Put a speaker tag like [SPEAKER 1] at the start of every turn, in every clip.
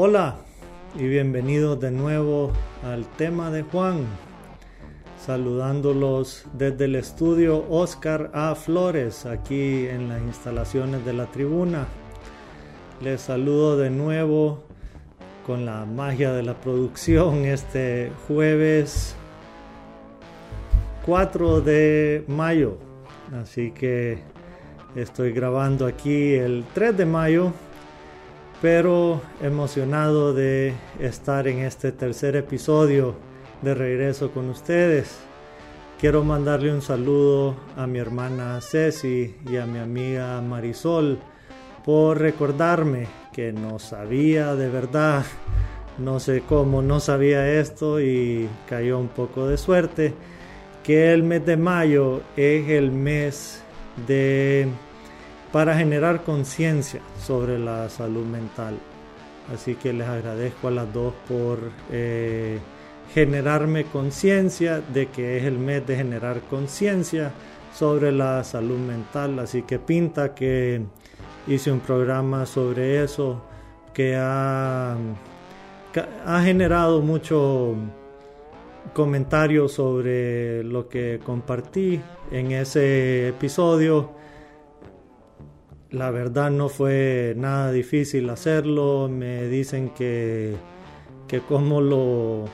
[SPEAKER 1] Hola y bienvenidos de nuevo al tema de Juan. Saludándolos desde el estudio Oscar A. Flores, aquí en las instalaciones de la tribuna. Les saludo de nuevo con la magia de la producción este jueves 4 de mayo. Así que estoy grabando aquí el 3 de mayo pero emocionado de estar en este tercer episodio de regreso con ustedes. Quiero mandarle un saludo a mi hermana Ceci y a mi amiga Marisol por recordarme que no sabía de verdad, no sé cómo no sabía esto y cayó un poco de suerte, que el mes de mayo es el mes de para generar conciencia sobre la salud mental. Así que les agradezco a las dos por eh, generarme conciencia de que es el mes de generar conciencia sobre la salud mental. Así que pinta que hice un programa sobre eso que ha, ha generado mucho comentario sobre lo que compartí en ese episodio la verdad no fue nada difícil hacerlo. Me dicen que, que como lo,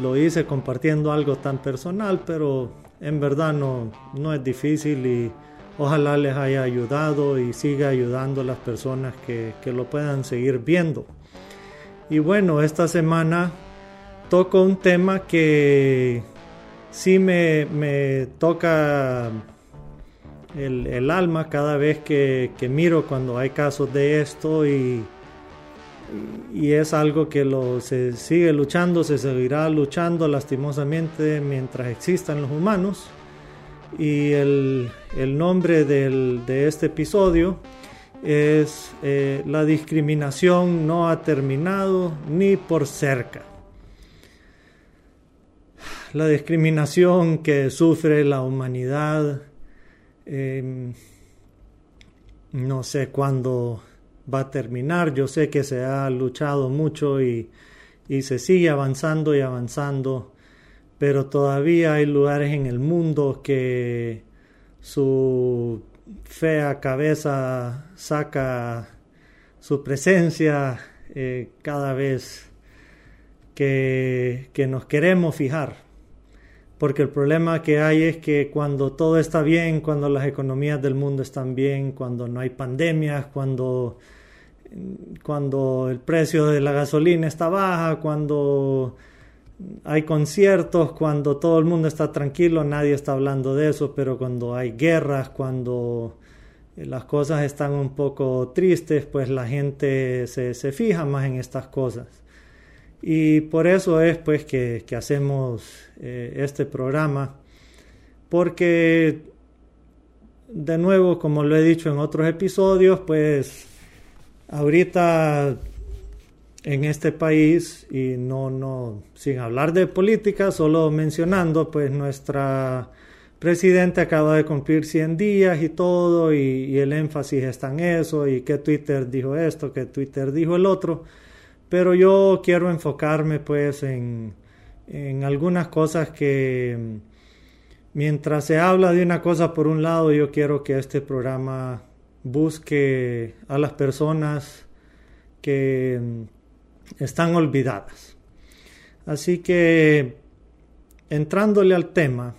[SPEAKER 1] lo hice compartiendo algo tan personal, pero en verdad no, no es difícil y ojalá les haya ayudado y siga ayudando a las personas que, que lo puedan seguir viendo. Y bueno, esta semana toco un tema que sí me, me toca el, alma cada vez que, miro cuando hay casos de esto y, y es algo que se sigue luchando, se seguirá luchando lastimosamente mientras existan los humanos. Y el, nombre de este episodio es eh, La discriminación no ha terminado ni por cerca. La discriminación que sufre la humanidad Em, no sé cuándo va a terminar. Yo sé que se ha luchado mucho y, se sigue avanzando y avanzando, pero todavía hay lugares en el mundo que su fea cabeza saca su presencia eh, cada vez que nos queremos fijar porque el problema que hay es que cuando todo está bien, cuando las economías del mundo están bien, cuando no hay pandemias, cuando, cuando el precio de la gasolina está baja, cuando hay conciertos, cuando todo el mundo está tranquilo, nadie está hablando de eso, pero cuando hay guerras, cuando las cosas están un poco tristes, pues la gente se, se fija más en estas cosas. Y por eso es pues que, hacemos eh, este programa, porque de nuevo, como lo he dicho en otros episodios, pues ahorita en este país, y no, no, sin hablar de política, solo mencionando, pues nuestra presidente acaba de cumplir 100 días y todo, y, y el énfasis está en eso, y que Twitter dijo esto, que Twitter dijo el otro. Pero yo quiero enfocarme pues en, algunas cosas que mientras se habla de una cosa por un lado, yo quiero que este programa busque a las personas que están olvidadas. Así que, entrándole al tema,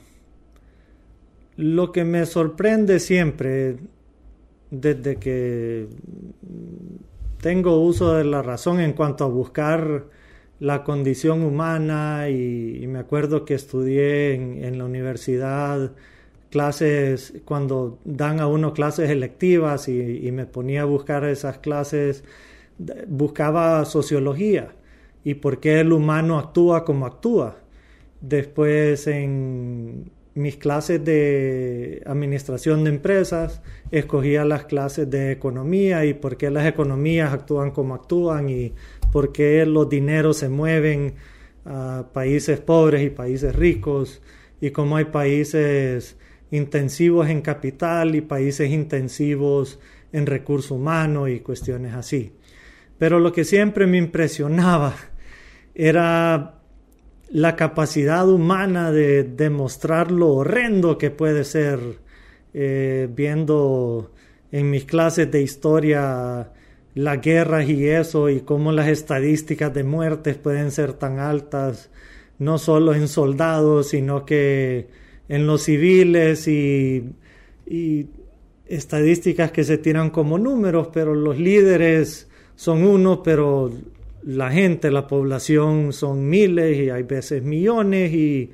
[SPEAKER 1] lo que me sorprende siempre desde que tengo uso de la razón en cuanto a buscar la condición humana y, me acuerdo que estudié en, la universidad clases, cuando dan a uno clases electivas y, me ponía a buscar esas clases, buscaba sociología y por qué el humano actúa como actúa. Después en mis clases de administración de empresas, escogía las clases de economía y por qué las economías actúan como actúan y por qué los dineros se mueven a países pobres y países ricos y cómo hay países intensivos en capital y países intensivos en recursos humanos y cuestiones así. Pero lo que siempre me impresionaba era la capacidad humana de demostrar lo horrendo que puede ser eh, viendo en mis clases de historia las guerras y eso y cómo las estadísticas de muertes pueden ser tan altas, no solo en soldados, sino que en los civiles y, y estadísticas que se tiran como números, pero los líderes son uno, pero la gente, la población son miles y hay veces millones y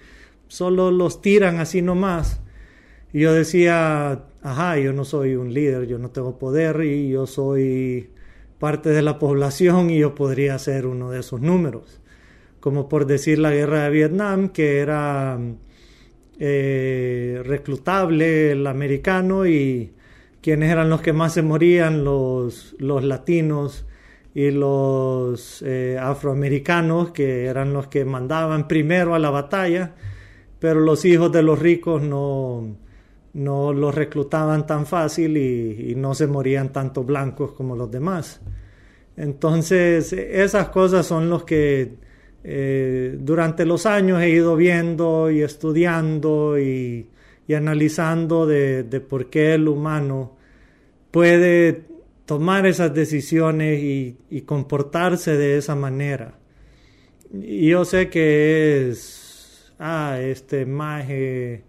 [SPEAKER 1] solo los tiran así nomás. Y yo decía, ajá, yo no soy un líder, yo no tengo poder y yo soy parte de la población y yo podría ser uno de esos números. Como por decir la guerra de Vietnam, que era eh, reclutable el americano y quienes eran los que más se morían, los, los latinos y los eh, afroamericanos, que eran los que mandaban primero a la batalla, pero los hijos de los ricos no, no los reclutaban tan fácil y, no se morían tanto blancos como los demás. Entonces, esas cosas son los que eh, durante los años he ido viendo y estudiando y, analizando de, por qué el humano puede tomar esas decisiones y, comportarse de esa manera. Y yo sé que es, ah, este maje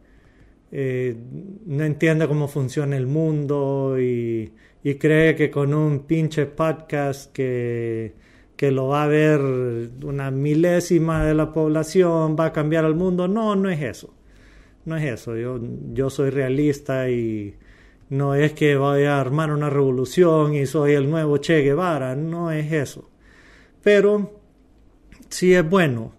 [SPEAKER 1] eh, no entiende cómo funciona el mundo y, cree que con un pinche podcast que, que lo va a ver una milésima de la población va a cambiar el mundo. No, no es eso. No es eso. Yo, yo soy realista y no es que voy a armar una revolución y soy el nuevo Che Guevara. No es eso. Pero sí es bueno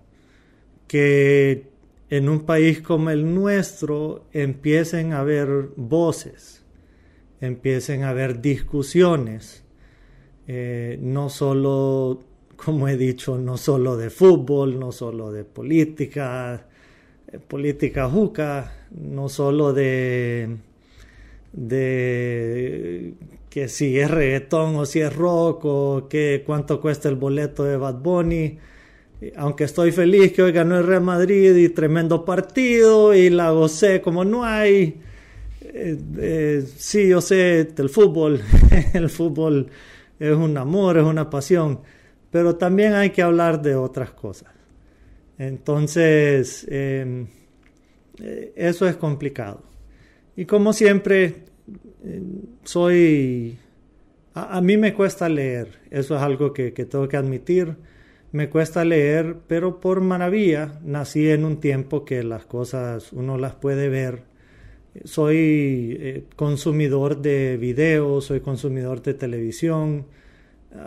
[SPEAKER 1] que en un país como el nuestro empiecen a haber voces, empiecen a haber discusiones, eh, no solo, como he dicho, no solo de fútbol, no solo de política, eh, política juca, no solo de, de que si es reggaetón o si es rock o que cuánto cuesta el boleto de Bad Bunny, aunque estoy feliz que hoy ganó el Real Madrid y tremendo partido y la gocé como no hay. Eh, eh, sí, yo sé, el fútbol, el fútbol es un amor, es una pasión, pero también hay que hablar de otras cosas. Entonces, em, eh, eso es complicado. Y como siempre, soy... A, mí me cuesta leer, eso es algo que tengo que admitir me cuesta leer, pero por maravilla nací en un tiempo que las cosas uno las puede ver. Soy eh, consumidor de videos, soy consumidor de televisión,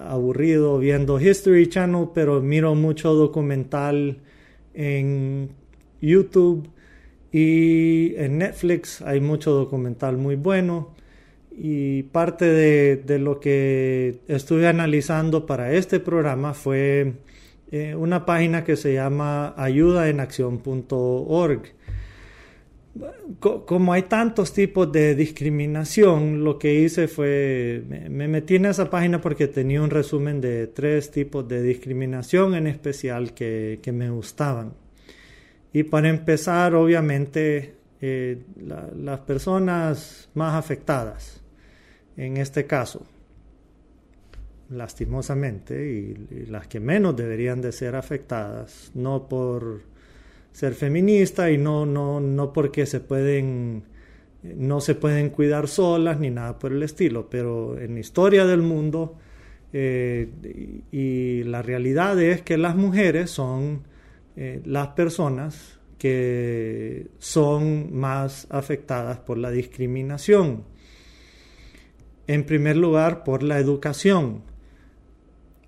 [SPEAKER 1] aburrido viendo History Channel, pero miro mucho documental en YouTube y en Netflix hay mucho documental muy bueno. Y parte de, de lo que estuve analizando para este programa fue eh, una página que se llama ayudaenacción.org. Como hay tantos tipos de discriminación, lo que hice fue, me metí en esa página porque tenía un resumen de tres tipos de discriminación en especial que, me gustaban. Y para empezar, obviamente, eh, las personas más afectadas, en este caso, lastimosamente, y, las que menos deberían de ser afectadas, no por ser feminista y no, no, no porque se pueden, no se pueden cuidar solas ni nada por el estilo, pero en la historia del mundo Eh, y la realidad es que las mujeres son eh, las personas que son más afectadas por la discriminación. En primer lugar, por la educación.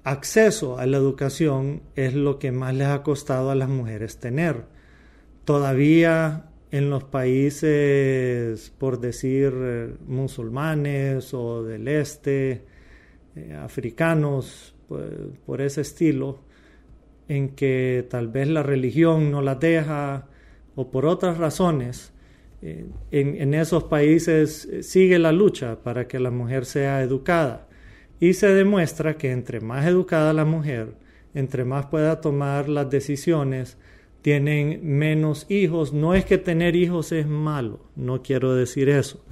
[SPEAKER 1] Acceso a la educación es lo que más les ha costado a las mujeres tener. Todavía en los países, por decir, eh, musulmanes o del este, eh, africanos, pues, por ese estilo, en que tal vez la religión no las deja o por otras razones, eh, en, esos países sigue la lucha para que la mujer sea educada y se demuestra que entre más educada la mujer, entre más pueda tomar las decisiones, tienen menos hijos. No es que tener hijos es malo, no quiero decir eso,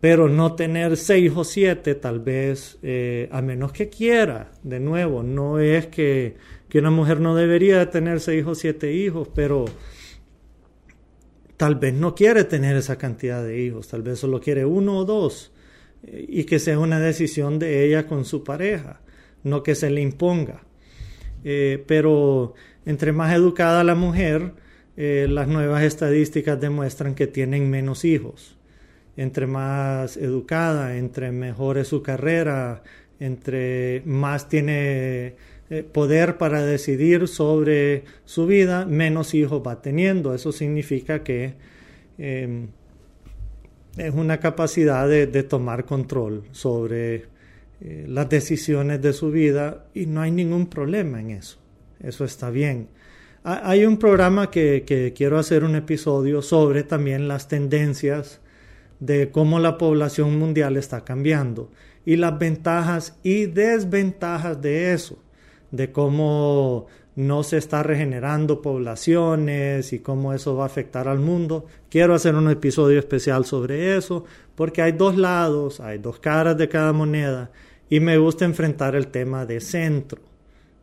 [SPEAKER 1] pero no tener seis o siete tal vez, eh, a menos que quiera, de nuevo, no es que, que una mujer no debería tener seis o siete hijos, pero tal vez no quiere tener esa cantidad de hijos, tal vez solo quiere uno o dos eh, y que sea una decisión de ella con su pareja, no que se le imponga. Eh, pero entre más educada la mujer, las nuevas estadísticas demuestran que tienen menos hijos entre más educada, entre mejor es su carrera, entre más tiene eh, poder para decidir sobre su vida, menos hijos va teniendo. Eso significa que em, es una capacidad de, tomar control sobre eh, las decisiones de su vida y no hay ningún problema en eso. Eso está bien. Hay un programa que quiero hacer un episodio sobre también las tendencias de cómo la población mundial está cambiando y las ventajas y desventajas de eso, de cómo no se está regenerando poblaciones y cómo eso va a afectar al mundo. Quiero hacer un episodio especial sobre eso porque hay dos lados, hay dos caras de cada moneda y me gusta enfrentar el tema de centro.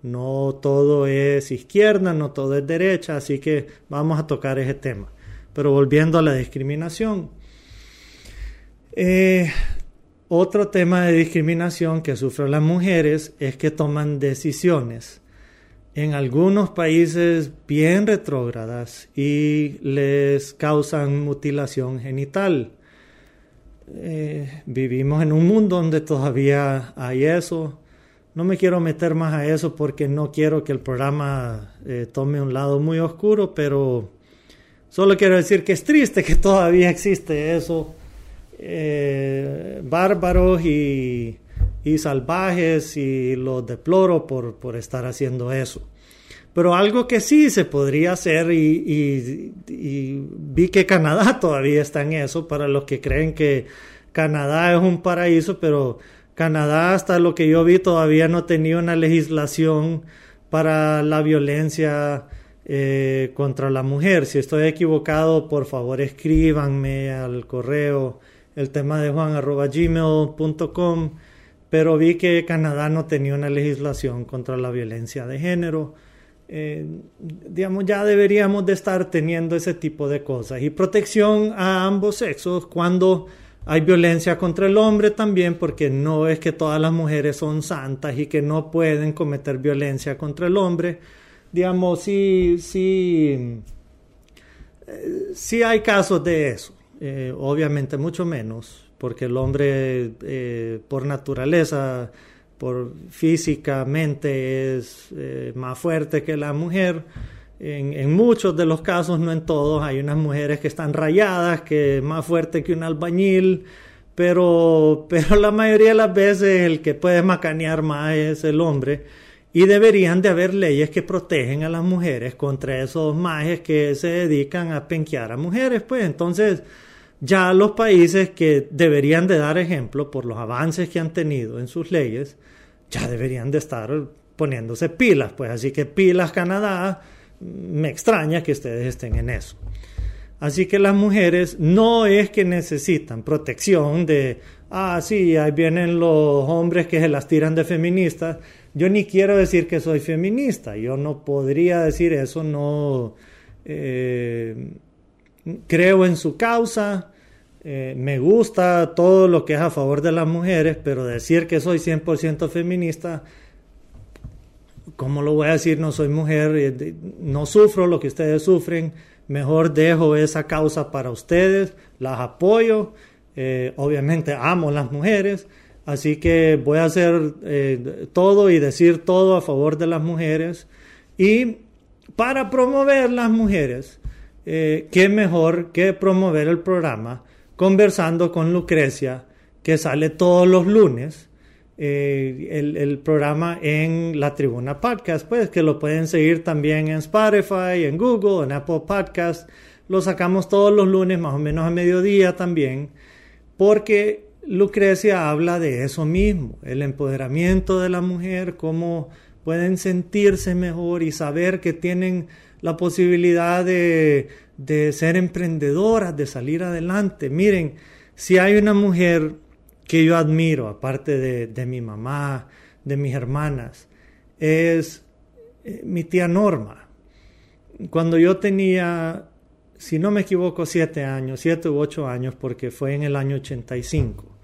[SPEAKER 1] No todo es izquierda, no todo es derecha, así que vamos a tocar ese tema. Pero volviendo a la discriminación, eh, otro tema de discriminación que sufren las mujeres es que toman decisiones en algunos países bien retrógradas y les causan mutilación genital. Eh, vivimos en un mundo donde todavía hay eso. No me quiero meter más a eso porque no quiero que el programa eh, tome un lado muy oscuro, pero solo quiero decir que es triste que todavía existe eso eh, bárbaros y, salvajes y los deploro por, estar haciendo eso. Pero algo que sí se podría hacer y, vi que Canadá todavía está en eso, para los que creen que Canadá es un paraíso, pero Canadá hasta lo que yo vi todavía no tenía una legislación para la violencia eh, contra la mujer. Si estoy equivocado, por favor escríbanme al correo el tema de juan pero vi que Canadá no tenía una legislación contra la violencia de género. Eh, digamos, ya deberíamos de estar teniendo ese tipo de cosas. Y protección a ambos sexos cuando hay violencia contra el hombre también, porque no es que todas las mujeres son santas y que no pueden cometer violencia contra el hombre. Digamos, sí, sí, eh, sí hay casos de eso. Eh, obviamente mucho menos, porque el hombre eh, por naturaleza, por físicamente es eh, más fuerte que la mujer. En, muchos de los casos, no en todos, hay unas mujeres que están rayadas, que es más fuerte que un albañil, pero, pero la mayoría de las veces el que puede macanear más es el hombre. Y deberían de haber leyes que protegen a las mujeres contra esos majes que se dedican a penquear a mujeres, pues entonces ya los países que deberían de dar ejemplo por los avances que han tenido en sus leyes, ya deberían de estar poniéndose pilas, pues así que pilas Canadá, me extraña que ustedes estén en eso. Así que las mujeres no es que necesitan protección de, ah, sí, ahí vienen los hombres que se las tiran de feministas. Yo ni quiero decir que soy feminista, yo no podría decir eso, no... Eh, creo en su causa, eh, me gusta todo lo que es a favor de las mujeres, pero decir que soy 100% feminista, ¿cómo lo voy a decir? No soy mujer, eh, no sufro lo que ustedes sufren, mejor dejo esa causa para ustedes, las apoyo, eh, obviamente amo las mujeres, así que voy a hacer todo y decir todo a favor de las mujeres y para promover las mujeres, qué mejor que promover el programa conversando con Lucrecia, que sale todos los lunes. Eh, el, programa en la Tribuna Podcast, pues que lo pueden seguir también en Spotify, en Google, en Apple Podcast. Lo sacamos todos los lunes, más o menos a mediodía también, porque Lucrecia habla de eso mismo, el empoderamiento de la mujer, cómo pueden sentirse mejor y saber que tienen la posibilidad de de ser emprendedoras, de salir adelante. Miren, si hay una mujer que yo admiro, aparte de, mi mamá, de mis hermanas, es eh, mi tía Norma. Cuando yo tenía, si no me equivoco, siete años, siete u ocho años, porque fue en el año 85,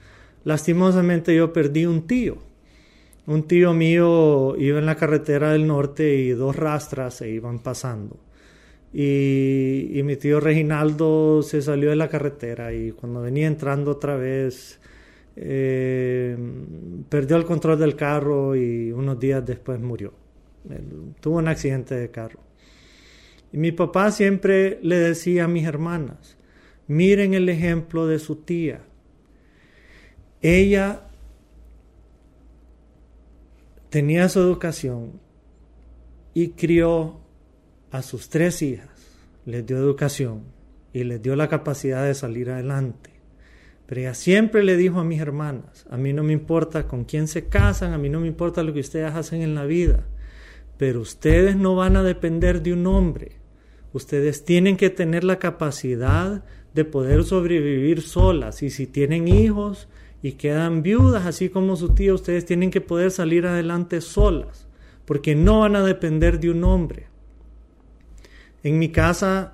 [SPEAKER 1] lastimosamente yo perdí un tío. Un tío mío iba en la carretera del norte y dos rastras se iban pasando. Y, mi tío Reginaldo se salió de la carretera y cuando venía entrando otra vez eh, perdió el control del carro y unos días después murió. tuvo un accidente de carro. Y mi papá siempre le decía a mis hermanas, miren el ejemplo de su tía. Ella tenía su educación y crió a sus tres hijas, les dio educación y les dio la capacidad de salir adelante. Pero ella siempre le dijo a mis hermanas, a mí no me importa con quién se casan, a mí no me importa lo que ustedes hacen en la vida, pero ustedes no van a depender de un hombre. Ustedes tienen que tener la capacidad de poder sobrevivir solas y si tienen hijos y quedan viudas, así como su tía, ustedes tienen que poder salir adelante solas, porque no van a depender de un hombre. En mi casa,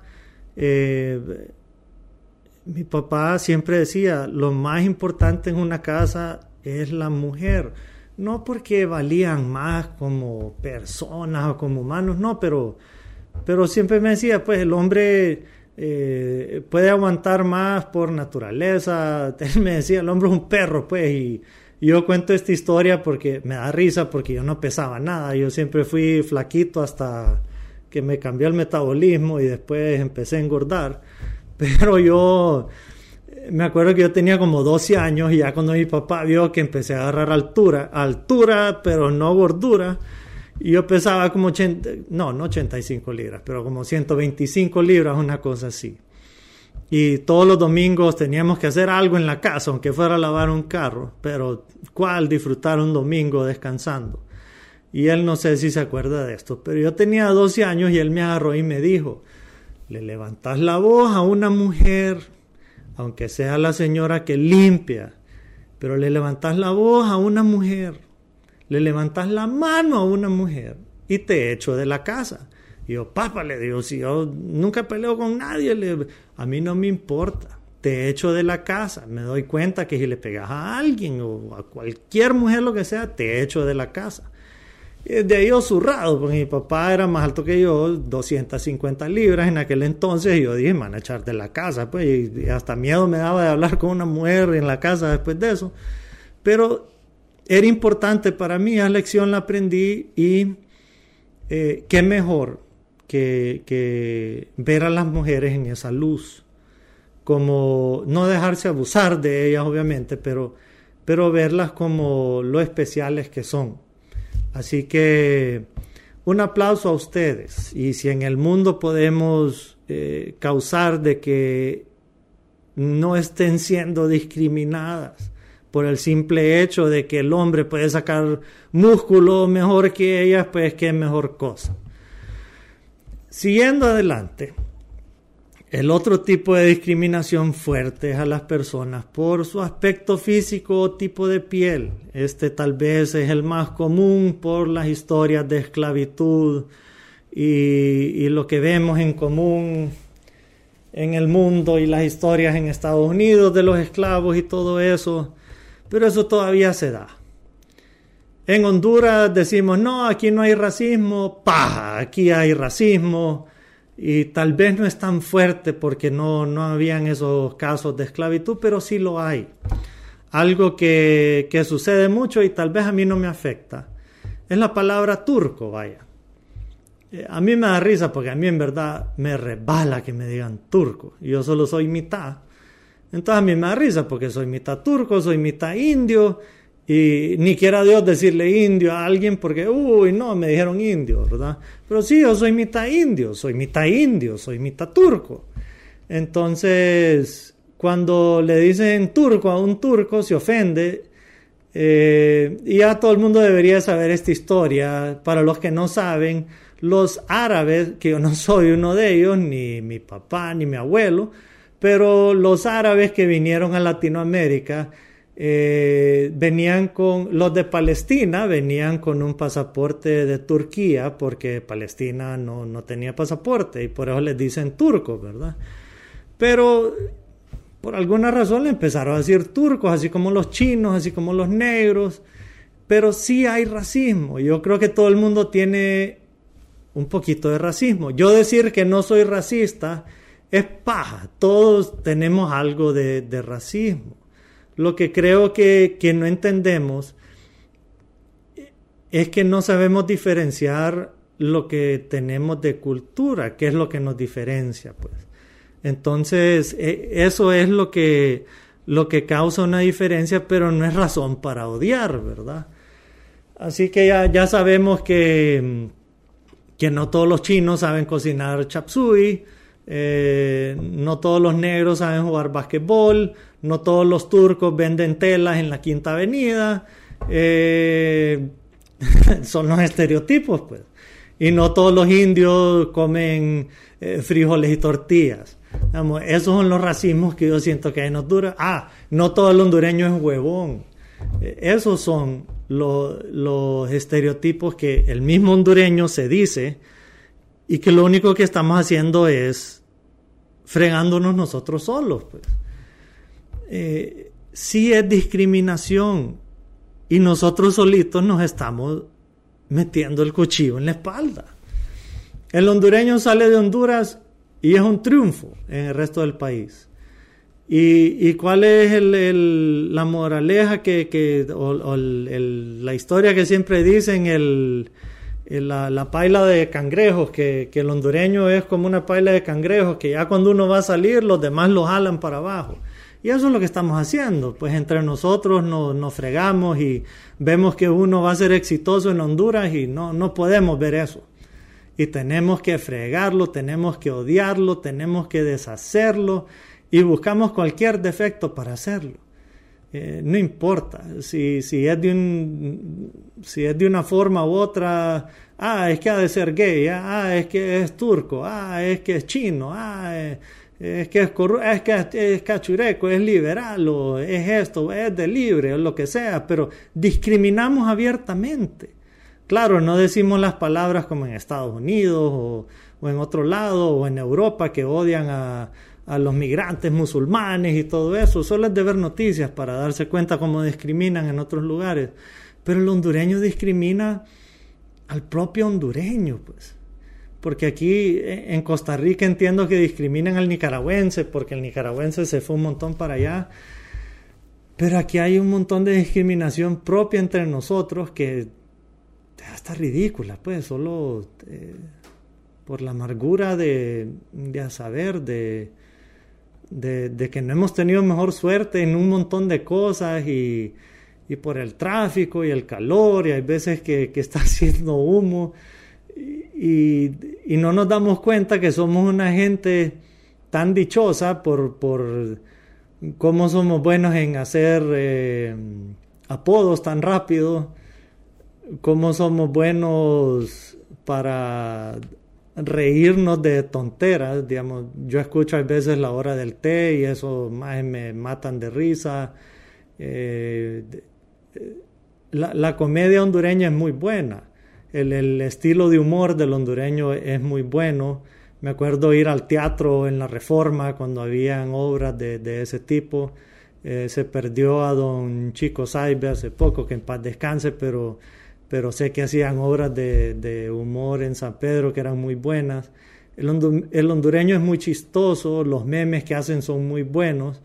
[SPEAKER 1] eh, mi papá siempre decía, lo más importante en una casa es la mujer. No porque valían más como personas o como humanos, no, pero, pero siempre me decía, pues el hombre eh, puede aguantar más por naturaleza. Él me decía, el hombre es un perro, pues, y, yo cuento esta historia porque me da risa, porque yo no pesaba nada. Yo siempre fui flaquito hasta que me cambió el metabolismo y después empecé a engordar. Pero yo me acuerdo que yo tenía como 12 años y ya cuando mi papá vio que empecé a agarrar altura, altura pero no gordura, yo pesaba como 80, no, no 85 libras, pero como 125 libras, una cosa así. Y todos los domingos teníamos que hacer algo en la casa, aunque fuera lavar un carro, pero ¿cuál disfrutar un domingo descansando? Y él no sé si se acuerda de esto, pero yo tenía 12 años y él me agarró y me dijo, le levantas la voz a una mujer, aunque sea la señora que limpia, pero le levantas la voz a una mujer, le levantas la mano a una mujer y te echo de la casa. Y yo, papá, le digo, si yo nunca peleo con nadie, a mí no me importa. Te echo de la casa. Me doy cuenta que si le pegas a alguien o a cualquier mujer, lo que sea, te echo de la casa. De ahí yo zurrado, porque mi papá era más alto que yo, 250 libras en aquel entonces, y yo dije, man, a echar de la casa, pues, y hasta miedo me daba de hablar con una mujer en la casa después de eso. Pero era importante para mí, esa lección la aprendí y eh, qué mejor que, ver a las mujeres en esa luz, como no dejarse abusar de ellas, obviamente, pero, pero verlas como lo especiales que son Así que un aplauso a ustedes. Y si en el mundo podemos eh, causar de que no estén siendo discriminadas por el simple hecho de que el hombre puede sacar músculo mejor que ellas, pues qué mejor cosa. Siguiendo adelante, el otro tipo de discriminación fuerte es a las personas por su aspecto físico o tipo de piel. Este tal vez es el más común por las historias de esclavitud y, lo que vemos en común en el mundo y las historias en Estados Unidos de los esclavos y todo eso, pero eso todavía se da. En Honduras decimos, no, aquí no hay racismo, paja, aquí hay racismo y tal vez no es tan fuerte porque no, no habían esos casos de esclavitud, pero sí lo hay. Algo que, que sucede mucho y tal vez a mí no me afecta. Es la palabra turco, vaya. Eh, a mí me da risa porque a mí en verdad me rebala que me digan turco. Yo solo soy mitad. Entonces a mí me da risa porque soy mitad turco, soy mitad indio y ni quiera Dios decirle indio a alguien porque, uy, no, me dijeron indio, ¿verdad? Pero sí, yo soy mitad indio, soy mitad indio, soy mitad turco. Entonces, cuando le dicen turco a un turco, se ofende. Eh, y ya todo el mundo debería saber esta historia. Para los que no saben, los árabes, que yo no soy uno de ellos, ni mi papá, ni mi abuelo, pero los árabes que vinieron a Latinoamérica, eh, venían con, los de Palestina venían con un pasaporte de Turquía porque Palestina no, no tenía pasaporte y por eso les dicen turcos, ¿verdad? Pero por alguna razón le empezaron a decir turcos, así como los chinos, así como los negros, pero sí hay racismo. Yo creo que todo el mundo tiene un poquito de racismo. Yo decir que no soy racista es paja, todos tenemos algo de, racismo. Lo que creo que, no entendemos es que no sabemos diferenciar lo que tenemos de cultura, qué es lo que nos diferencia, pues. Entonces, e, eso es lo que, lo que causa una diferencia, pero no es razón para odiar, ¿verdad? Así que ya, ya sabemos que, que no todos los chinos saben cocinar chapsui, eh, no todos los negros saben jugar basquetbol, no todos los turcos venden telas en la Quinta Avenida. Eh, son los estereotipos, pues. Y no todos los indios comen eh, frijoles y tortillas. esos son los racismos que yo siento que hay en Honduras. Ah, no todo el hondureño es huevón. esos son los estereotipos que el mismo hondureño se dice y que lo único que estamos haciendo es fregándonos nosotros solos. Pues. Eh, sí es discriminación y nosotros solitos nos estamos metiendo el cuchillo en la espalda. El hondureño sale de Honduras y es un triunfo en el resto del país. ¿Y, cuál es la moraleja que, o, la historia que siempre dicen, el, la, la, paila de cangrejos, que, que, el hondureño es como una paila de cangrejos, que ya cuando uno va a salir, los demás lo jalan para abajo. Y eso es lo que estamos haciendo, pues entre nosotros nos, nos fregamos y vemos que uno va a ser exitoso en Honduras y no, no podemos ver eso. Y tenemos que fregarlo, tenemos que odiarlo, tenemos que deshacerlo y buscamos cualquier defecto para hacerlo. Eh, no importa si, si, es de un, si es de una forma u otra, ah, es que ha de ser gay, ah, ah es que es turco, ah, es que es chino, ah, es, que es, es que es cachureco, es liberal, o es esto, es de libre, o lo que sea, pero discriminamos abiertamente. Claro, no decimos las palabras como en Estados Unidos o, o en otro lado o en Europa que odian a, a los migrantes musulmanes y todo eso. Solo es de ver noticias para darse cuenta cómo discriminan en otros lugares. Pero el hondureño discrimina al propio hondureño, pues. Porque aquí en Costa Rica entiendo que discriminan al nicaragüense, porque el nicaragüense se fue un montón para allá. Pero aquí hay un montón de discriminación propia entre nosotros que está ridícula, pues, solo eh, por la amargura de, de saber, de, de, que no hemos tenido mejor suerte en un montón de cosas y, por el tráfico y el calor y hay veces que, está haciendo humo. Y, no nos damos cuenta que somos una gente tan dichosa por, por cómo somos buenos en hacer eh, apodos tan rápido, cómo somos buenos para reírnos de tonteras, digamos, yo escucho a veces la hora del té y eso me matan de risa. Eh, la, comedia hondureña es muy buena, el, estilo de humor del hondureño es muy bueno, me acuerdo ir al teatro en la Reforma cuando habían obras de, ese tipo. Eh, se perdió a don Chico Saibe hace poco, que en paz descanse, pero, pero sé que hacían obras de, humor en San Pedro que eran muy buenas. El, hondureño es muy chistoso, los memes que hacen son muy buenos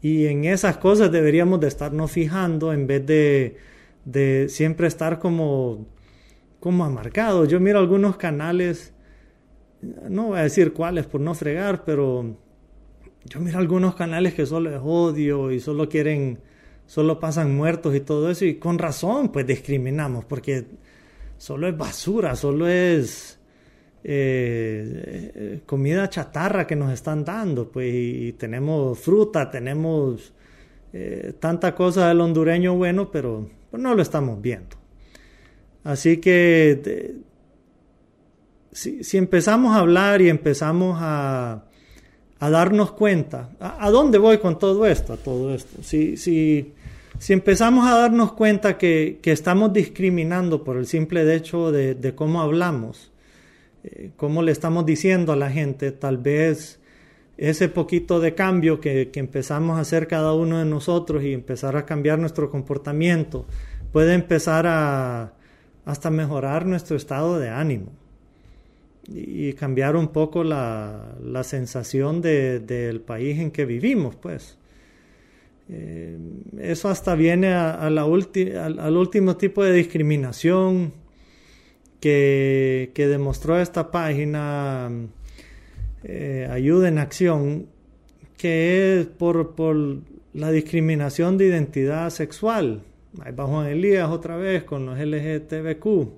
[SPEAKER 1] y en esas cosas deberíamos de estarnos fijando en vez de, de siempre estar como, como. Yo miro algunos canales no voy a decir cuáles por no fregar, pero yo miro algunos canales que solo es odio y solo quieren, solo pasan muertos y todo eso, y con razón, pues discriminamos, porque solo es basura, solo es eh, comida chatarra que nos están dando, pues, y, tenemos fruta, tenemos eh, tanta cosa del hondureño bueno, pero no lo estamos viendo. Así que si, empezamos a hablar y empezamos a, darnos cuenta, ¿a, dónde voy con todo esto? A todo esto. Si, si, si empezamos a darnos cuenta que, estamos discriminando por el simple hecho de, cómo hablamos, eh, cómo le estamos diciendo a la gente, tal vez ese poquito de cambio que, que, empezamos a hacer cada uno de nosotros y empezar a cambiar nuestro comportamiento, puede empezar a hasta mejorar nuestro estado de ánimo y cambiar un poco la, la sensación de, del país en que vivimos, pues. Eh, eso hasta viene al, último tipo de discriminación que, que demostró esta página eh, Ayuda en Acción, que es por, por la discriminación de identidad sexual. Ahí va Juan Elías otra vez con los LGTBQ.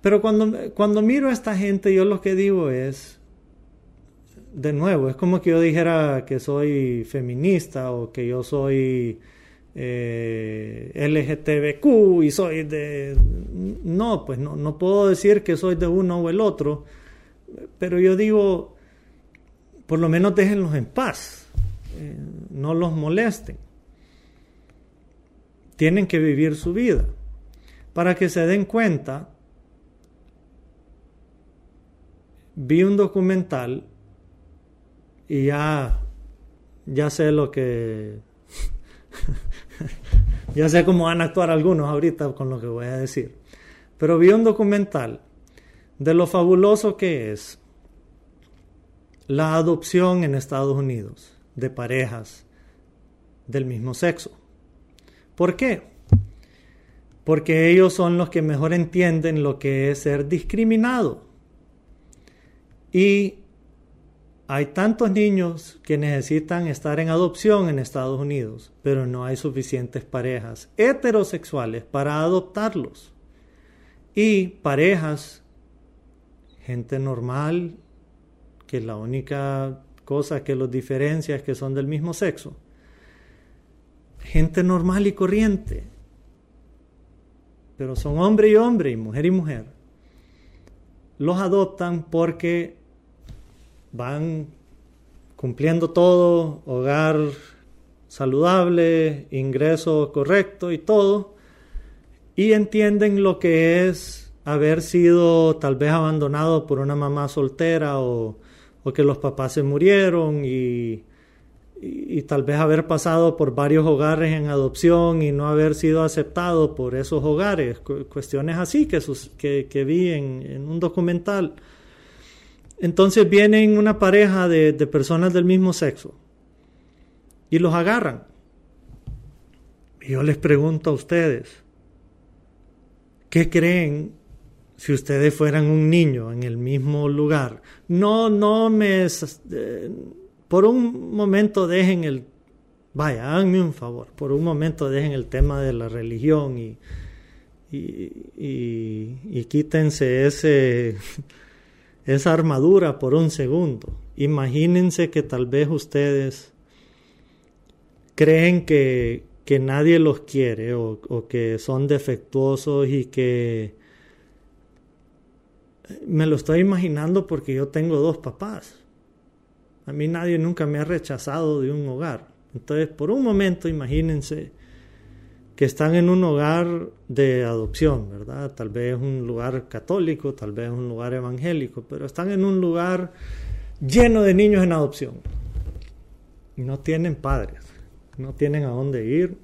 [SPEAKER 1] Pero cuando, cuando miro a esta gente, yo lo que digo es, de nuevo, es como que yo dijera que soy feminista o que yo soy eh, LGTBQ y soy de... No, pues no, no puedo decir que soy de uno o el otro, pero yo digo, por lo menos déjenlos en paz, eh, no los molesten. Tienen que vivir su vida para que se den cuenta vi un documental y ya, ya sé lo que... ya sé cómo van a actuar algunos ahorita con lo que voy a decir. Pero vi un documental de lo fabuloso que es la adopción en Estados Unidos de parejas del mismo sexo. ¿Por qué? Porque ellos son los que mejor entienden lo que es ser discriminado. Y hay tantos niños que necesitan estar en adopción en Estados Unidos, pero no hay suficientes parejas heterosexuales para adoptarlos. Y parejas, gente normal, que la única cosa que los diferencia es que son del mismo sexo. Gente normal y corriente, pero son hombre y hombre y mujer y mujer. Los adoptan porque van cumpliendo todo, hogar saludable, ingreso correcto y todo, y entienden lo que es haber sido tal vez abandonado por una mamá soltera o, que los papás se murieron y, y, tal vez haber pasado por varios hogares en adopción y no haber sido aceptado por esos hogares, cuestiones así que, que, que vi en, en un documental. Entonces vienen una pareja de, personas del mismo sexo y los agarran. Y yo les pregunto a ustedes, ¿qué creen si ustedes fueran un niño en el mismo lugar? No, no me... Eh, por un momento dejen el... Vaya, háganme un favor, por un momento dejen el tema de la religión y, y, y quítense ese esa armadura por un segundo. Imagínense que tal vez ustedes creen que, que nadie los quiere o, o, que son defectuosos y que me lo estoy imaginando porque yo tengo dos papás. A mí nadie nunca me ha rechazado de un hogar. Entonces, por un momento, imagínense que están en un hogar de adopción, ¿verdad? Tal vez un lugar católico, tal vez un lugar evangélico, pero están en un lugar lleno de niños en adopción. Y no tienen padres, no tienen a dónde ir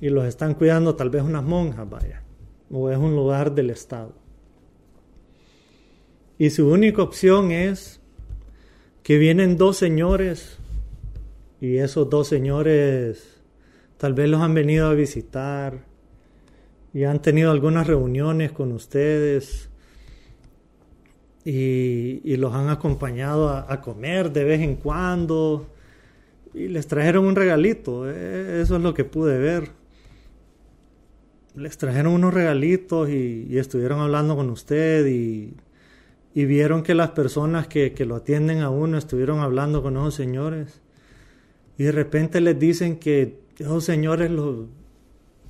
[SPEAKER 1] y los están cuidando tal vez unas monjas, vaya, o es un lugar del Estado. Y su única opción es que vienen dos señores y esos dos señores Tal vez los han venido a visitar y han tenido algunas reuniones con ustedes y, los han acompañado a, comer de vez en cuando y les trajeron un regalito. E, eso es lo que pude ver. Les trajeron unos regalitos y, estuvieron hablando con usted y, vieron que las personas que, que, lo atienden a uno estuvieron hablando con esos señores y de repente les dicen que esos señores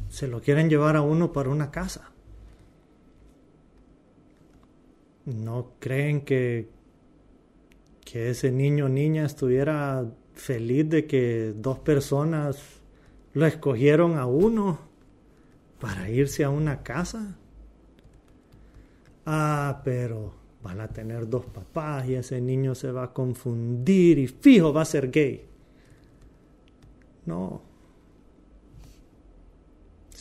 [SPEAKER 1] se lo quieren llevar a uno para una casa. No creen que, que ese niño o niña estuviera feliz de que dos personas lo escogieron a uno para irse a una casa. Ah, pero van a tener dos papás y ese niño se va a confundir y fijo va a ser gay. No,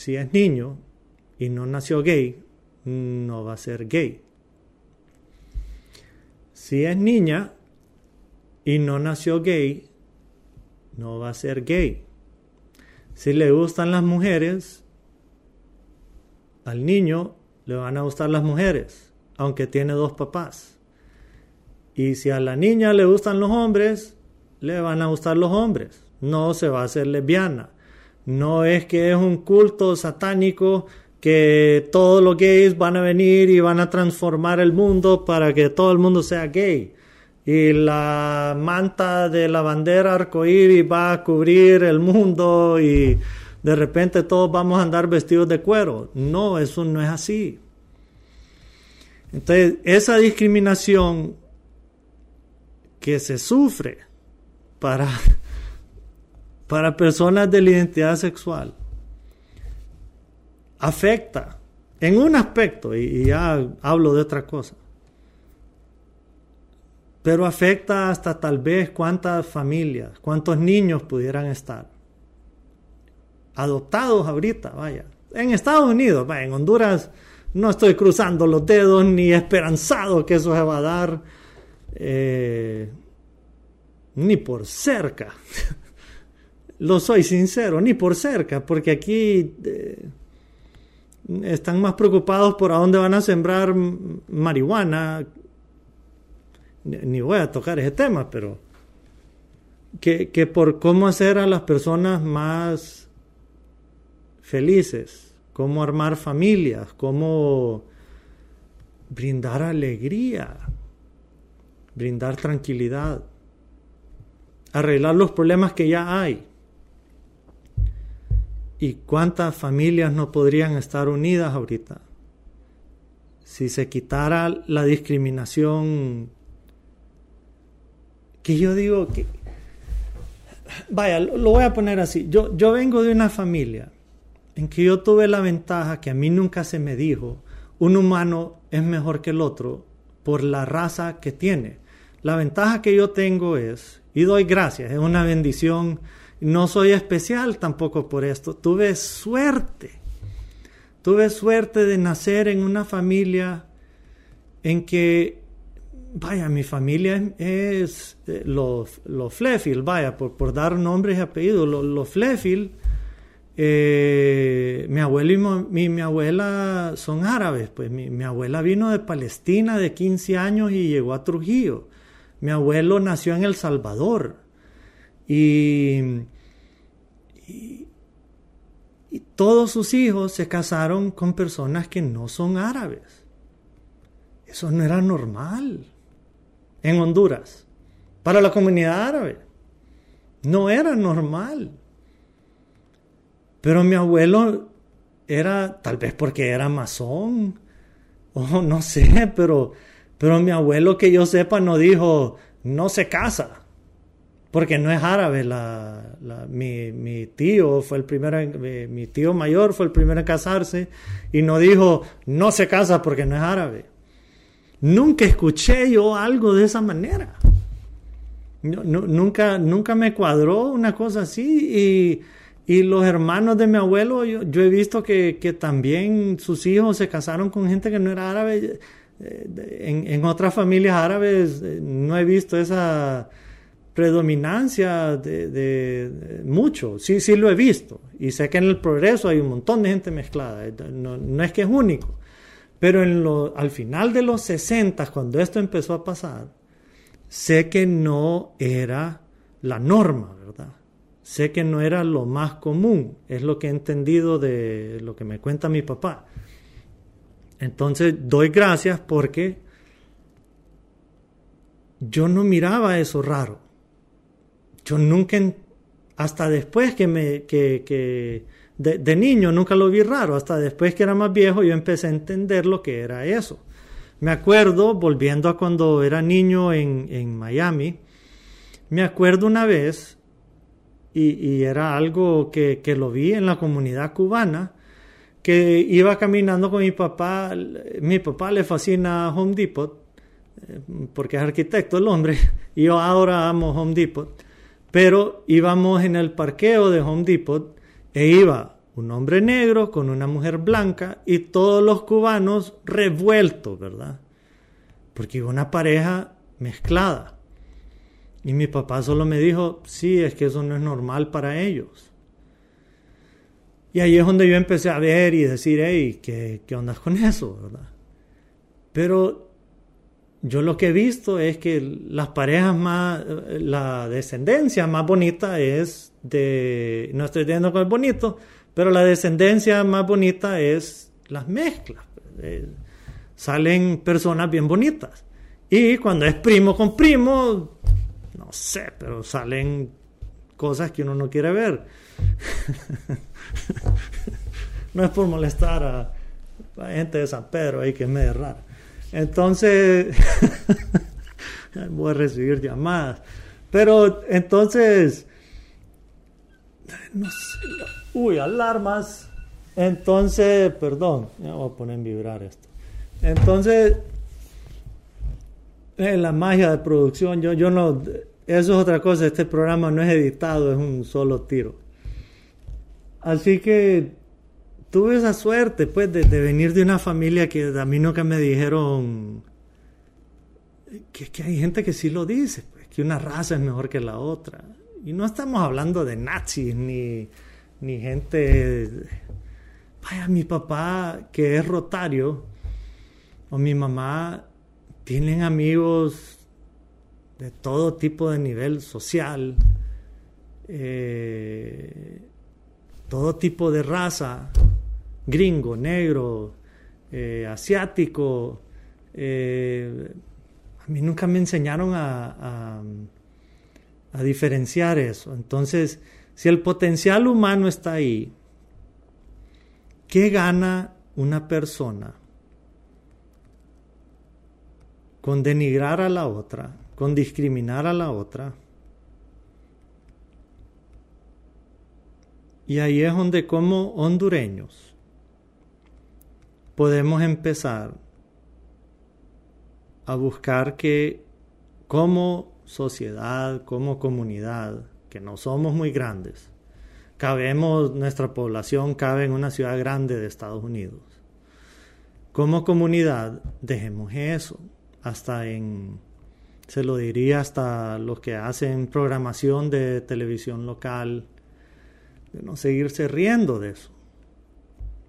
[SPEAKER 1] si es niño y no nació gay, no va a ser gay. Si es niña y no nació gay, no va a ser gay. Si le gustan las mujeres, al niño le van a gustar las mujeres, aunque tiene dos papás. Y si a la niña le gustan los hombres, le van a gustar los hombres. No se va a hacer lesbiana. No es que es un culto satánico que todos los gays van a venir y van a transformar el mundo para que todo el mundo sea gay. Y la manta de la bandera arcoíris va a cubrir el mundo y de repente todos vamos a andar vestidos de cuero. No, eso no es así. Entonces, esa discriminación que se sufre para para personas de la identidad sexual afecta en un aspecto, y, ya hablo de otra cosa, pero afecta hasta tal vez cuántas familias, cuántos niños pudieran estar adoptados ahorita, vaya. En Estados Unidos, vaya, en Honduras no estoy cruzando los dedos ni esperanzado que eso se va a dar, eh, ni por cerca. lo soy sincero, ni por cerca, porque aquí eh, están más preocupados por a dónde van a sembrar marihuana. Ni voy a tocar ese tema, pero que, que por cómo hacer a las personas más felices, cómo armar familias, cómo brindar alegría, brindar tranquilidad, arreglar los problemas que ya hay. ¿Y cuántas familias no podrían estar unidas ahorita? Si se quitara la discriminación, que yo digo que, vaya, lo voy a poner así, yo, yo vengo de una familia en que yo tuve la ventaja que a mí nunca se me dijo, un humano es mejor que el otro por la raza que tiene. La ventaja que yo tengo es, y doy gracias, es una bendición no soy especial tampoco por esto. Tuve suerte. Tuve suerte de nacer en una familia en que, vaya, mi familia es eh, los lo Flefield, vaya, por, por, dar nombres y apellidos, los lo Flefield. Eh, mi abuelo y mi, abuela son árabes, pues mi, mi, abuela vino de Palestina de 15 años y llegó a Trujillo. Mi abuelo nació en El Salvador. Y, todos sus hijos se casaron con personas que no son árabes. Eso no era normal en Honduras. Para la comunidad árabe. No era normal. Pero mi abuelo era, tal vez porque era masón, o no sé, pero, pero mi abuelo que yo sepa no dijo, no se casa porque no es árabe. La, mi, tío fue el primero, mi, tío mayor fue el primero en casarse y no dijo, no se casa porque no es árabe. Nunca escuché yo algo de esa manera. nunca, nunca me cuadró una cosa así y, y los hermanos de mi abuelo, yo, yo he visto que, que, también sus hijos se casaron con gente que no era árabe. Eh, en, en otras familias árabes eh, no he visto esa predominancia de, mucho, sí, sí lo he visto, y sé que en el progreso hay un montón de gente mezclada, no, es que es único, pero al final de los 60, cuando esto empezó a pasar, sé que no era la norma, ¿verdad? Sé que no era lo más común, es lo que he entendido de lo que me cuenta mi papá. Entonces doy gracias porque yo no miraba eso raro yo nunca, hasta después que me, que, que de, niño nunca lo vi raro, hasta después que era más viejo yo empecé a entender lo que era eso. Me acuerdo, volviendo a cuando era niño en, en Miami, me acuerdo una vez, y, y era algo que, que, lo vi en la comunidad cubana, que iba caminando con mi papá, mi papá le fascina Home Depot, eh, porque es arquitecto el hombre, y yo ahora amo Home Depot. Pero íbamos en el parqueo de Home Depot e iba un hombre negro con una mujer blanca y todos los cubanos revueltos, ¿verdad? Porque iba una pareja mezclada. Y mi papá solo me dijo, sí, es que eso no es normal para ellos. Y ahí es donde yo empecé a ver y decir, hey, ¿qué, qué onda con eso? ¿verdad? Pero yo lo que he visto es que las parejas más, la descendencia más bonita es de, no estoy diciendo que es bonito, pero la descendencia más bonita es las mezclas. Eh, salen personas bien bonitas. Y cuando es primo con primo, no sé, pero salen cosas que uno no quiere ver. no es por molestar a la gente de San Pedro ahí que es medio rara. Entonces, voy a recibir llamadas. Pero entonces, no sé, uy, alarmas. Entonces, perdón, ya voy a poner en vibrar esto. Entonces, en la magia de producción, yo, yo no, eso es otra cosa, este programa no es editado, es un solo tiro. Así que tuve esa suerte, pues, de, venir de una familia que a mí nunca me dijeron que, hay gente que sí lo dice, pues, que una raza es mejor que la otra. Y no estamos hablando de nazis ni, ni gente. Vaya, mi papá, que es rotario, o mi mamá, tienen amigos de todo tipo de nivel social, eh, todo tipo de raza gringo, negro, eh, asiático. Eh, a mí nunca me enseñaron a, a, diferenciar eso. Entonces, si el potencial humano está ahí, ¿qué gana una persona con denigrar a la otra, con discriminar a la otra? Y ahí es donde como hondureños podemos empezar a buscar que como sociedad, como comunidad, que no somos muy grandes, cabemos, nuestra población cabe en una ciudad grande de Estados Unidos. Como comunidad, dejemos eso, hasta en, se lo diría hasta los que hacen programación de televisión local, de no seguirse riendo de eso.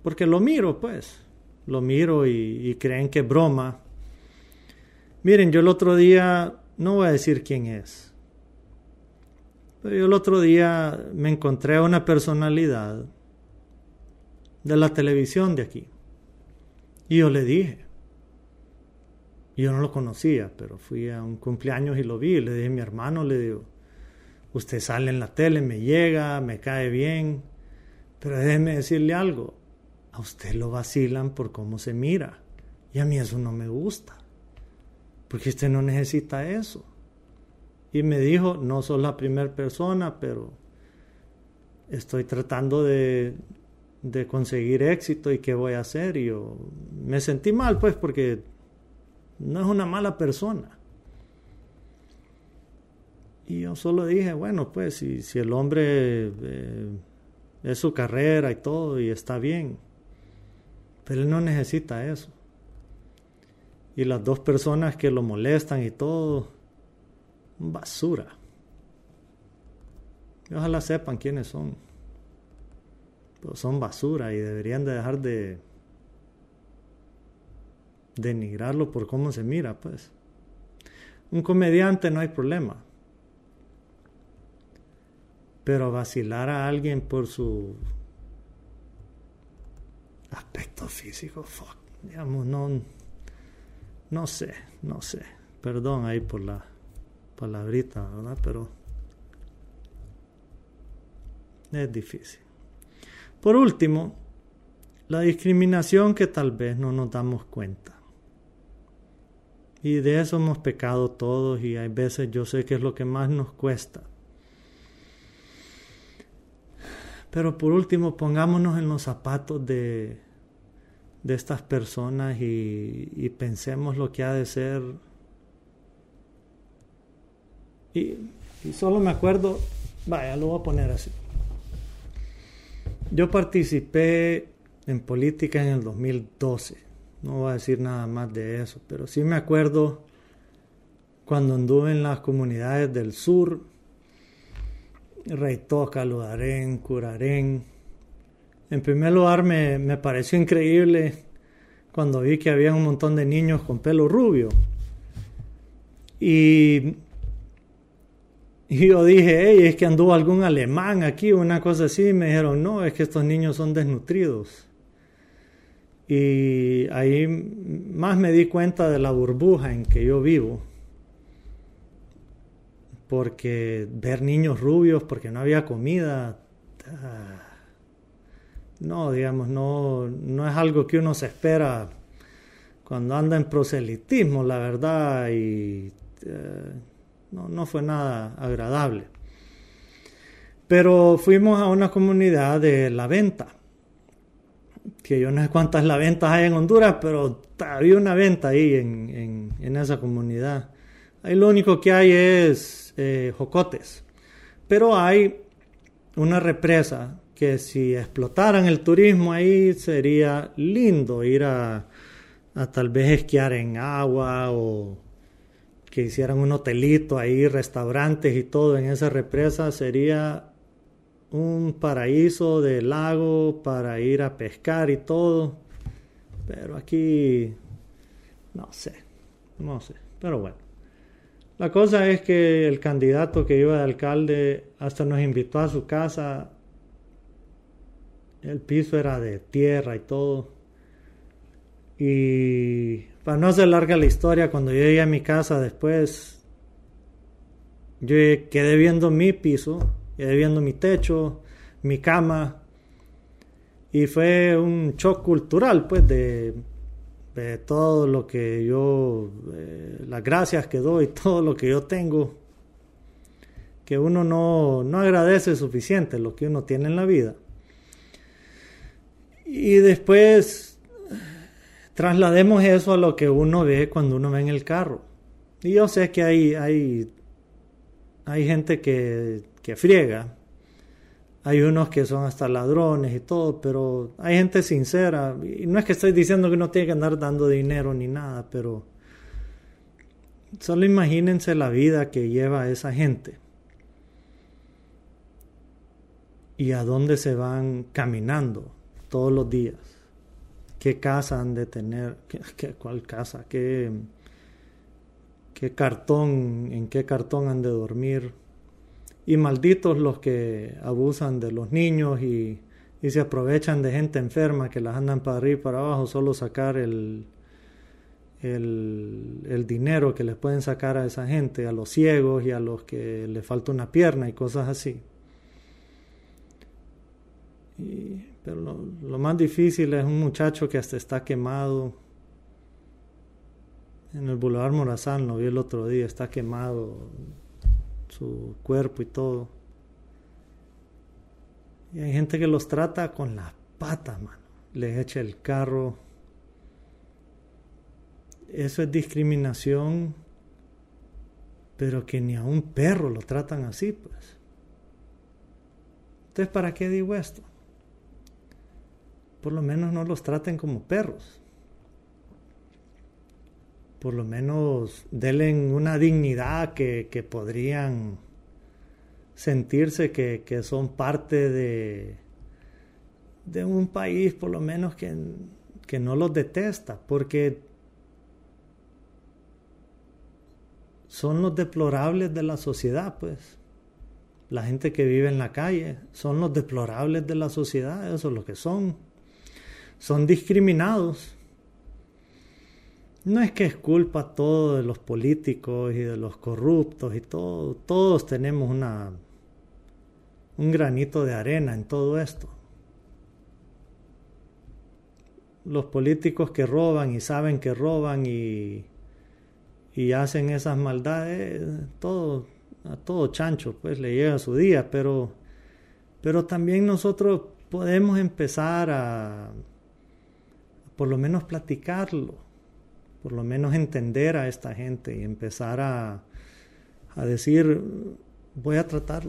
[SPEAKER 1] Porque lo miro, pues lo miro y, creen que es broma. Miren, yo el otro día, no voy a decir quién es, pero yo el otro día me encontré a una personalidad de la televisión de aquí. Y yo le dije, yo no lo conocía, pero fui a un cumpleaños y lo vi. Le dije a mi hermano, le digo, usted sale en la tele, me llega, me cae bien, pero déjeme decirle algo, a usted lo vacilan por cómo se mira. Y a mí eso no me gusta. Porque usted no necesita eso. Y me dijo, no sos la primera persona, pero estoy tratando de, de conseguir éxito y qué voy a hacer. Y yo me sentí mal, pues, porque no es una mala persona. Y yo solo dije, bueno, pues si, si el hombre eh, es su carrera y todo y está bien, pero él no necesita eso. Y las dos personas que lo molestan y todo, basura. ojalá sepan quiénes son. Pero son basura y deberían de dejar de denigrarlo por cómo se mira, pues. Un comediante no hay problema. Pero vacilar a alguien por su aspecto físico, fuck, digamos, no, sé, no sé. Perdón ahí por la palabrita, ¿verdad? Pero es difícil. Por último, la discriminación que tal vez no nos damos cuenta. Y de eso hemos pecado todos y hay veces yo sé que es lo que más nos cuesta. Pero por último, pongámonos en los zapatos de, de estas personas y, pensemos lo que ha de ser. Y, y solo me acuerdo, vaya, lo voy a poner así. Yo participé en política en el 2012 no voy a decir nada más de eso, pero sí me acuerdo cuando anduve en las comunidades del sur, Reitoca, Ludarén, Curarén. En primer lugar me, me pareció increíble cuando vi que había un montón de niños con pelo rubio. Y, y yo dije, hey, es que anduvo algún alemán aquí, una cosa así. Y me dijeron, no, es que estos niños son desnutridos. Y ahí más me di cuenta de la burbuja en que yo vivo. Porque ver niños rubios, porque no había comida, ah, no, digamos, no, no es algo que uno se espera cuando anda en proselitismo, la verdad, y eh, no, no fue nada agradable. Pero fuimos a una comunidad de la venta que yo no sé cuántas la ventas hay en Honduras, pero había una venta ahí en, en, esa comunidad. Ahí lo único que hay es eh, jocotes, pero hay una represa que si explotaran el turismo ahí sería lindo ir a, a tal vez esquiar en agua o que hicieran un hotelito ahí, restaurantes y todo en esa represa sería un paraíso de lago para ir a pescar y todo. Pero aquí, no sé, no sé, pero bueno. La cosa es que el candidato que iba de alcalde hasta nos invitó a su casa. El piso era de tierra y todo. Y para no hacer larga la historia, cuando yo llegué a mi casa después, yo quedé viendo mi piso viendo mi techo, mi cama. Y fue un shock cultural, pues, de, de todo lo que yo, eh, las gracias que doy, todo lo que yo tengo, que uno no, no agradece suficiente lo que uno tiene en la vida. Y después traslademos eso a lo que uno ve cuando uno ve en el carro. Y yo sé que hay, hay, hay gente que que friega. Hay unos que son hasta ladrones y todo, pero hay gente sincera. Y no es que estoy diciendo que no tiene que andar dando dinero ni nada, pero solo imagínense la vida que lleva esa gente. Y a dónde se van caminando todos los días. ¿Qué casa han de tener? ¿Qué, cuál casa? ¿Qué, ¿Qué cartón? ¿En qué cartón han de dormir? Y malditos los que abusan de los niños y, se aprovechan de gente enferma que las andan para arriba y para abajo, solo sacar el, el, el, dinero que les pueden sacar a esa gente, a los ciegos y a los que le falta una pierna y cosas así. pero lo, lo, más difícil es un muchacho que hasta está quemado. En el Boulevard Morazán lo vi el otro día, está quemado su cuerpo y todo. Y hay gente que los trata con las patas, mano. Les echa el carro. Eso es discriminación, pero que ni a un perro lo tratan así, pues. Entonces, ¿para qué digo esto? Por lo menos no los traten como perros por lo menos denle una dignidad que, podrían sentirse que, son parte de, de un país por lo menos que, que no los detesta, porque son los deplorables de la sociedad, pues. La gente que vive en la calle son los deplorables de la sociedad, eso es lo que son. Son discriminados no es que es culpa todo de los políticos y de los corruptos y todo, todos tenemos una un granito de arena en todo esto. Los políticos que roban y saben que roban y, y hacen esas maldades, todo, a todo chancho, pues le llega su día, pero, pero también nosotros podemos empezar a por lo menos platicarlo por lo menos entender a esta gente y empezar a, a decir, voy a tratar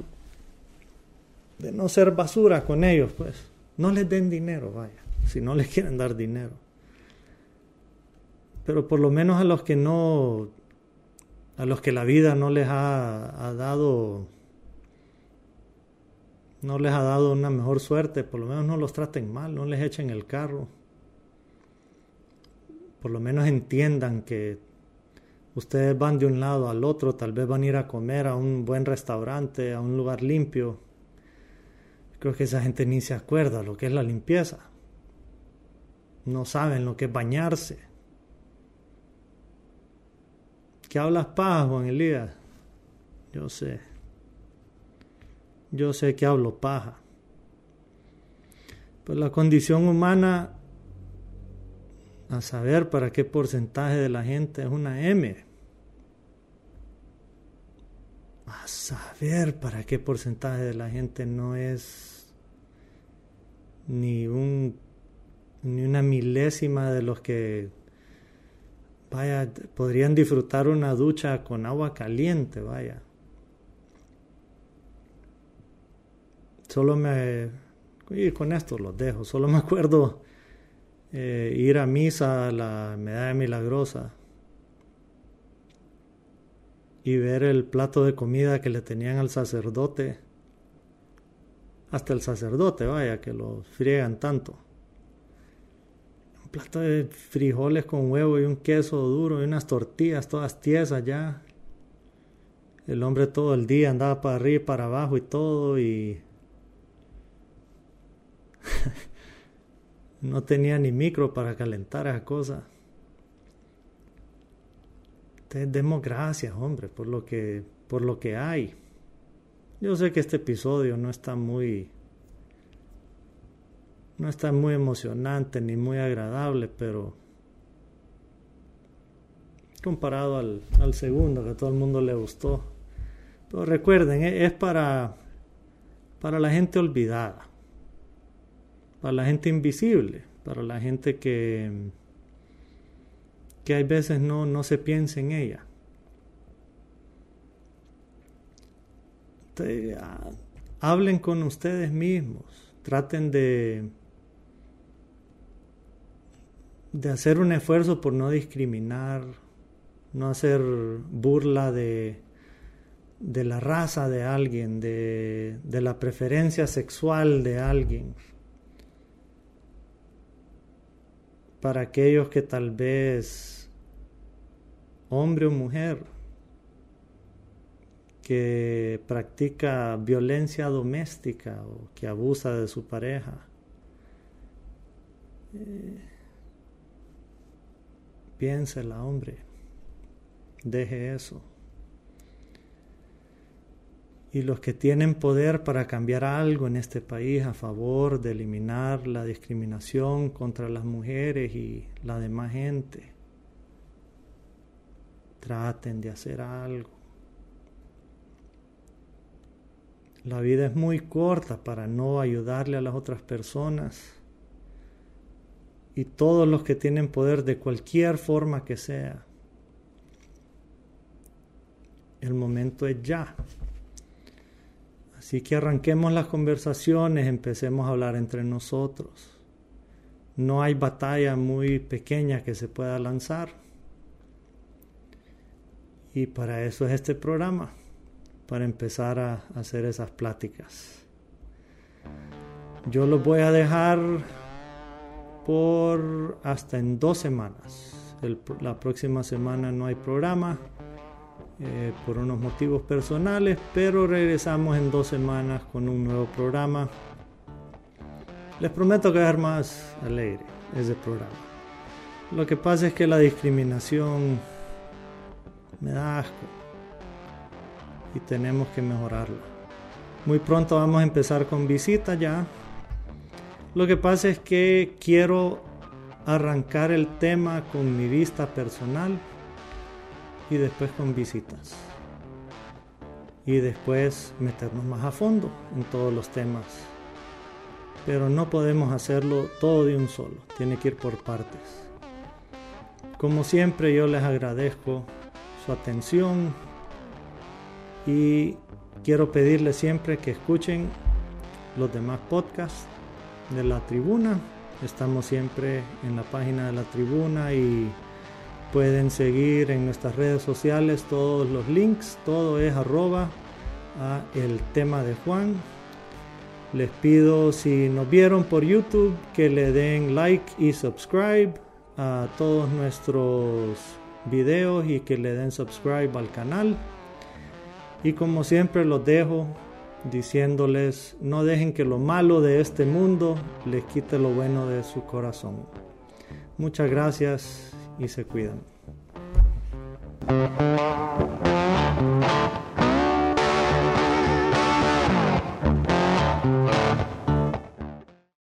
[SPEAKER 1] de no ser basura con ellos, pues. No les den dinero, vaya, si no les quieren dar dinero. Pero por lo menos a los que no, a los que la vida no les ha, ha dado, no les ha dado una mejor suerte, por lo menos no los traten mal, no les echen el carro por lo menos entiendan que ustedes van de un lado al otro, tal vez van a ir a comer a un buen restaurante, a un lugar limpio. Creo que esa gente ni se acuerda lo que es la limpieza. No saben lo que es bañarse. ¿Qué hablas paja, Juan Elías? Yo sé. Yo sé que hablo paja. Pues la condición humana a saber para qué porcentaje de la gente es una M. A saber para qué porcentaje de la gente no es ni un ni una milésima de los que vaya podrían disfrutar una ducha con agua caliente, vaya. Solo me y con esto los dejo, solo me acuerdo eh, ir a misa a la medalla milagrosa y ver el plato de comida que le tenían al sacerdote, hasta el sacerdote, vaya, que lo friegan tanto. Un plato de frijoles con huevo y un queso duro y unas tortillas todas tiesas ya. El hombre todo el día andaba para arriba y para abajo y todo y No tenía ni micro para calentar esa cosa. Te demos gracias, hombre, por lo que, por lo que hay. Yo sé que este episodio no está muy, no está muy emocionante ni muy agradable, pero comparado al, al segundo que a todo el mundo le gustó. Pero recuerden, es para, para la gente olvidada para la gente invisible, para la gente que, que hay veces no, no se piensa en ella. Ah, hablen con ustedes mismos, traten de, de hacer un esfuerzo por no discriminar, no hacer burla de, de la raza de alguien, de, de la preferencia sexual de alguien. Para aquellos que tal vez, hombre o mujer, que practica violencia doméstica o que abusa de su pareja. Eh, piénsela, hombre, deje eso y los que tienen poder para cambiar algo en este país a favor de eliminar la discriminación contra las mujeres y la demás gente. Traten de hacer algo. La vida es muy corta para no ayudarle a las otras personas. Y todos los que tienen poder de cualquier forma que sea. El momento es ya. Así que arranquemos las conversaciones, empecemos a hablar entre nosotros. No hay batalla muy pequeña que se pueda lanzar. Y para eso es este programa, para empezar a hacer esas pláticas. Yo los voy a dejar por hasta en dos semanas. la próxima semana no hay programa eh, por unos motivos personales, pero regresamos en dos semanas con un nuevo programa. Les prometo que ser más alegre ese programa. Lo que pasa es que la discriminación me da asco y tenemos que mejorarla. Muy pronto vamos a empezar con visitas ya. Lo que pasa es que quiero arrancar el tema con mi vista personal y después con visitas. Y después meternos más a fondo en todos los temas. Pero no podemos hacerlo todo de un solo, tiene que ir por partes. Como siempre yo les agradezco su atención y quiero pedirles siempre que escuchen los demás podcasts de la tribuna. Estamos siempre en la página de la tribuna y Pueden seguir en nuestras redes sociales todos los links, todo es arroba a el tema de Juan. Les pido si nos vieron por YouTube que le den like y subscribe a todos nuestros videos y que le den subscribe al canal. Y como siempre los dejo diciéndoles no dejen que lo malo de este mundo les quite lo bueno de su corazón. Muchas gracias y se cuidan.